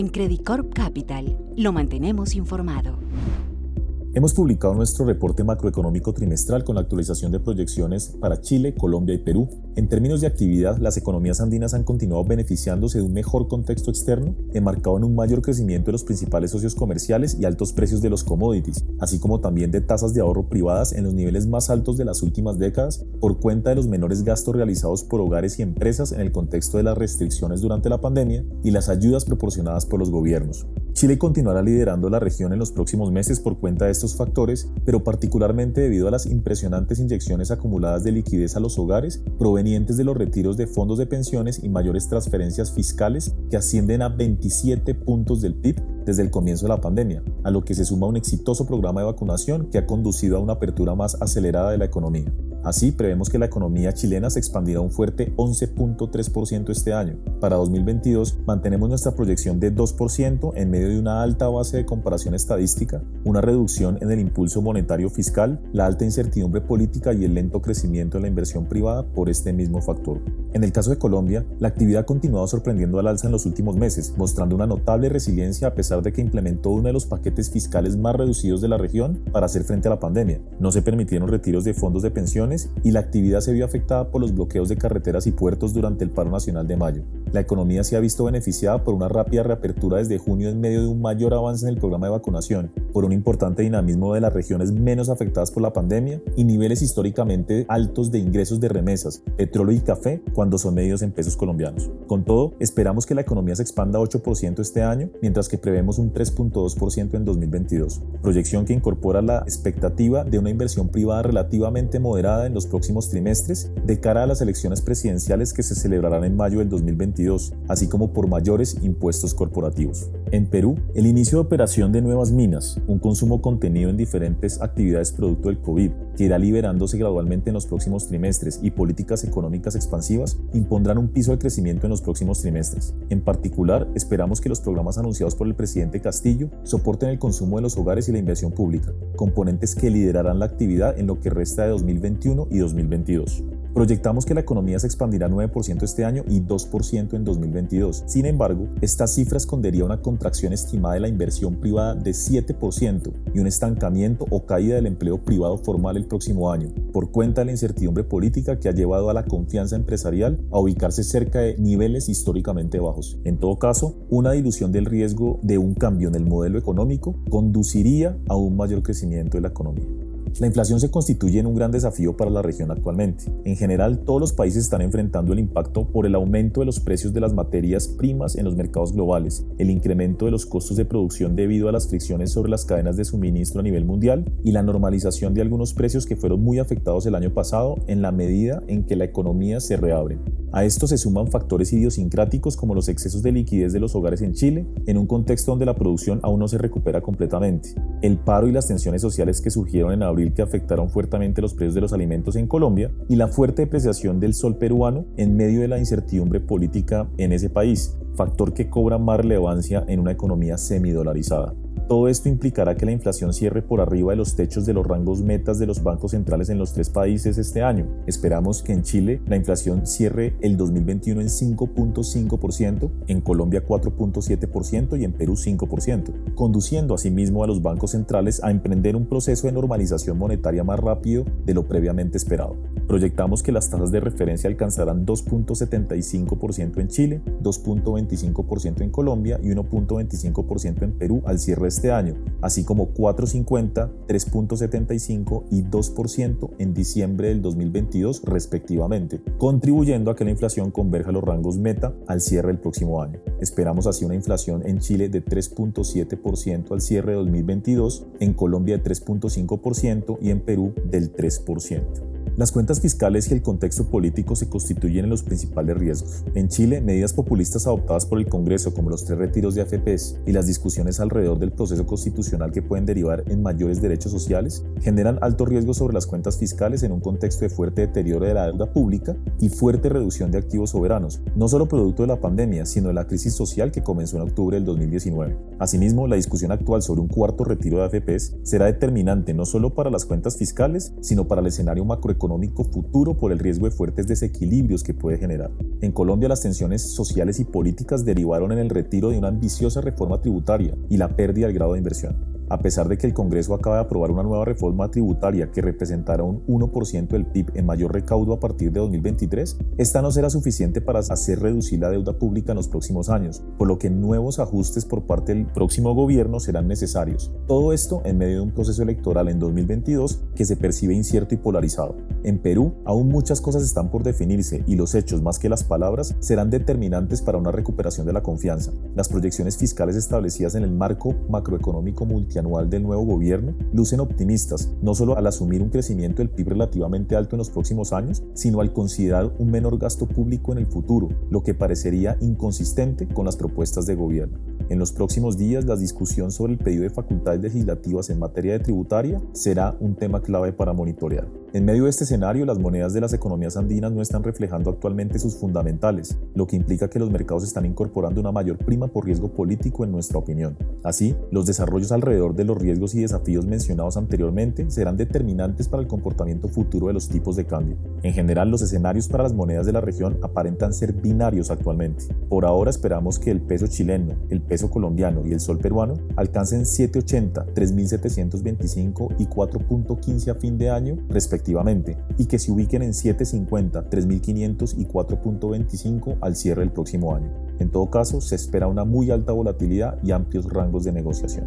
En Credit Corp Capital lo mantenemos informado. Hemos publicado nuestro reporte macroeconómico trimestral con la actualización de proyecciones para Chile, Colombia y Perú. En términos de actividad, las economías andinas han continuado beneficiándose de un mejor contexto externo, enmarcado en un mayor crecimiento de los principales socios comerciales y altos precios de los commodities, así como también de tasas de ahorro privadas en los niveles más altos de las últimas décadas por cuenta de los menores gastos realizados por hogares y empresas en el contexto de las restricciones durante la pandemia y las ayudas proporcionadas por los gobiernos. Chile continuará liderando la región en los próximos meses por cuenta de estos factores, pero particularmente debido a las impresionantes inyecciones acumuladas de liquidez a los hogares provenientes de los retiros de fondos de pensiones y mayores transferencias fiscales que ascienden a 27 puntos del PIB desde el comienzo de la pandemia, a lo que se suma un exitoso programa de vacunación que ha conducido a una apertura más acelerada de la economía. Así, prevemos que la economía chilena se expandirá un fuerte 11.3% este año. Para 2022, mantenemos nuestra proyección de 2% en medio de una alta base de comparación estadística, una reducción en el impulso monetario fiscal, la alta incertidumbre política y el lento crecimiento de la inversión privada por este mismo factor. En el caso de Colombia, la actividad ha continuado sorprendiendo al alza en los últimos meses, mostrando una notable resiliencia a pesar de que implementó uno de los paquetes fiscales más reducidos de la región para hacer frente a la pandemia. No se permitieron retiros de fondos de pensión y la actividad se vio afectada por los bloqueos de carreteras y puertos durante el paro nacional de mayo. La economía se ha visto beneficiada por una rápida reapertura desde junio en medio de un mayor avance en el programa de vacunación, por un importante dinamismo de las regiones menos afectadas por la pandemia y niveles históricamente altos de ingresos de remesas, petróleo y café cuando son medidos en pesos colombianos. Con todo, esperamos que la economía se expanda 8% este año, mientras que prevemos un 3.2% en 2022, proyección que incorpora la expectativa de una inversión privada relativamente moderada en los próximos trimestres de cara a las elecciones presidenciales que se celebrarán en mayo del 2022, así como por mayores impuestos corporativos. En Perú, el inicio de operación de nuevas minas, un consumo contenido en diferentes actividades producto del COVID, que irá liberándose gradualmente en los próximos trimestres y políticas económicas expansivas impondrán un piso de crecimiento en los próximos trimestres. En particular, esperamos que los programas anunciados por el presidente Castillo soporten el consumo de los hogares y la inversión pública, componentes que liderarán la actividad en lo que resta de 2021 y 2022. Proyectamos que la economía se expandirá 9% este año y 2% en 2022. Sin embargo, esta cifra escondería una contracción estimada de la inversión privada de 7% y un estancamiento o caída del empleo privado formal el próximo año, por cuenta de la incertidumbre política que ha llevado a la confianza empresarial a ubicarse cerca de niveles históricamente bajos. En todo caso, una dilución del riesgo de un cambio en el modelo económico conduciría a un mayor crecimiento de la economía. La inflación se constituye en un gran desafío para la región actualmente. En general, todos los países están enfrentando el impacto por el aumento de los precios de las materias primas en los mercados globales, el incremento de los costos de producción debido a las fricciones sobre las cadenas de suministro a nivel mundial y la normalización de algunos precios que fueron muy afectados el año pasado en la medida en que la economía se reabre. A esto se suman factores idiosincráticos como los excesos de liquidez de los hogares en Chile, en un contexto donde la producción aún no se recupera completamente, el paro y las tensiones sociales que surgieron en abril que afectaron fuertemente los precios de los alimentos en Colombia, y la fuerte depreciación del sol peruano en medio de la incertidumbre política en ese país, factor que cobra más relevancia en una economía semidolarizada. Todo esto implicará que la inflación cierre por arriba de los techos de los rangos metas de los bancos centrales en los tres países este año. Esperamos que en Chile la inflación cierre el 2021 en 5.5%, en Colombia 4.7% y en Perú 5%, conduciendo asimismo a los bancos centrales a emprender un proceso de normalización monetaria más rápido de lo previamente esperado. Proyectamos que las tasas de referencia alcanzarán 2.75% en Chile, 2.25% en Colombia y 1.25% en Perú al cierre de este año, así como 4.50, 3.75 y 2% en diciembre del 2022 respectivamente, contribuyendo a que la inflación converja los rangos meta al cierre del próximo año. Esperamos así una inflación en Chile de 3.7% al cierre de 2022, en Colombia de 3.5% y en Perú del 3%. Las cuentas fiscales y el contexto político se constituyen en los principales riesgos. En Chile, medidas populistas adoptadas por el Congreso, como los tres retiros de AFPs y las discusiones alrededor del proceso constitucional que pueden derivar en mayores derechos sociales, generan alto riesgo sobre las cuentas fiscales en un contexto de fuerte deterioro de la deuda pública y fuerte reducción de activos soberanos, no solo producto de la pandemia, sino de la crisis social que comenzó en octubre del 2019. Asimismo, la discusión actual sobre un cuarto retiro de AFPs será determinante no solo para las cuentas fiscales, sino para el escenario macroeconómico macroeconómico futuro por el riesgo de fuertes desequilibrios que puede generar. En Colombia las tensiones sociales y políticas derivaron en el retiro de una ambiciosa reforma tributaria y la pérdida del grado de inversión a pesar de que el Congreso acaba de aprobar una nueva reforma tributaria que representará un 1% del PIB en mayor recaudo a partir de 2023, esta no será suficiente para hacer reducir la deuda pública en los próximos años, por lo que nuevos ajustes por parte del próximo gobierno serán necesarios. Todo esto en medio de un proceso electoral en 2022 que se percibe incierto y polarizado. En Perú, aún muchas cosas están por definirse y los hechos más que las palabras serán determinantes para una recuperación de la confianza. Las proyecciones fiscales establecidas en el marco macroeconómico multianual anual del nuevo gobierno lucen optimistas, no solo al asumir un crecimiento del PIB relativamente alto en los próximos años, sino al considerar un menor gasto público en el futuro, lo que parecería inconsistente con las propuestas de gobierno. En los próximos días, la discusión sobre el pedido de facultades legislativas en materia tributaria será un tema clave para monitorear. En medio de este escenario, las monedas de las economías andinas no están reflejando actualmente sus fundamentales, lo que implica que los mercados están incorporando una mayor prima por riesgo político en nuestra opinión. Así, los desarrollos alrededor de los riesgos y desafíos mencionados anteriormente serán determinantes para el comportamiento futuro de los tipos de cambio. En general, los escenarios para las monedas de la región aparentan ser binarios actualmente. Por ahora esperamos que el peso chileno, el peso colombiano y el sol peruano alcancen 780, 3.725 y 4.15 a fin de año respectivamente y que se ubiquen en 750, 3500 y 4.25 al cierre del próximo año. En todo caso, se espera una muy alta volatilidad y amplios rangos de negociación.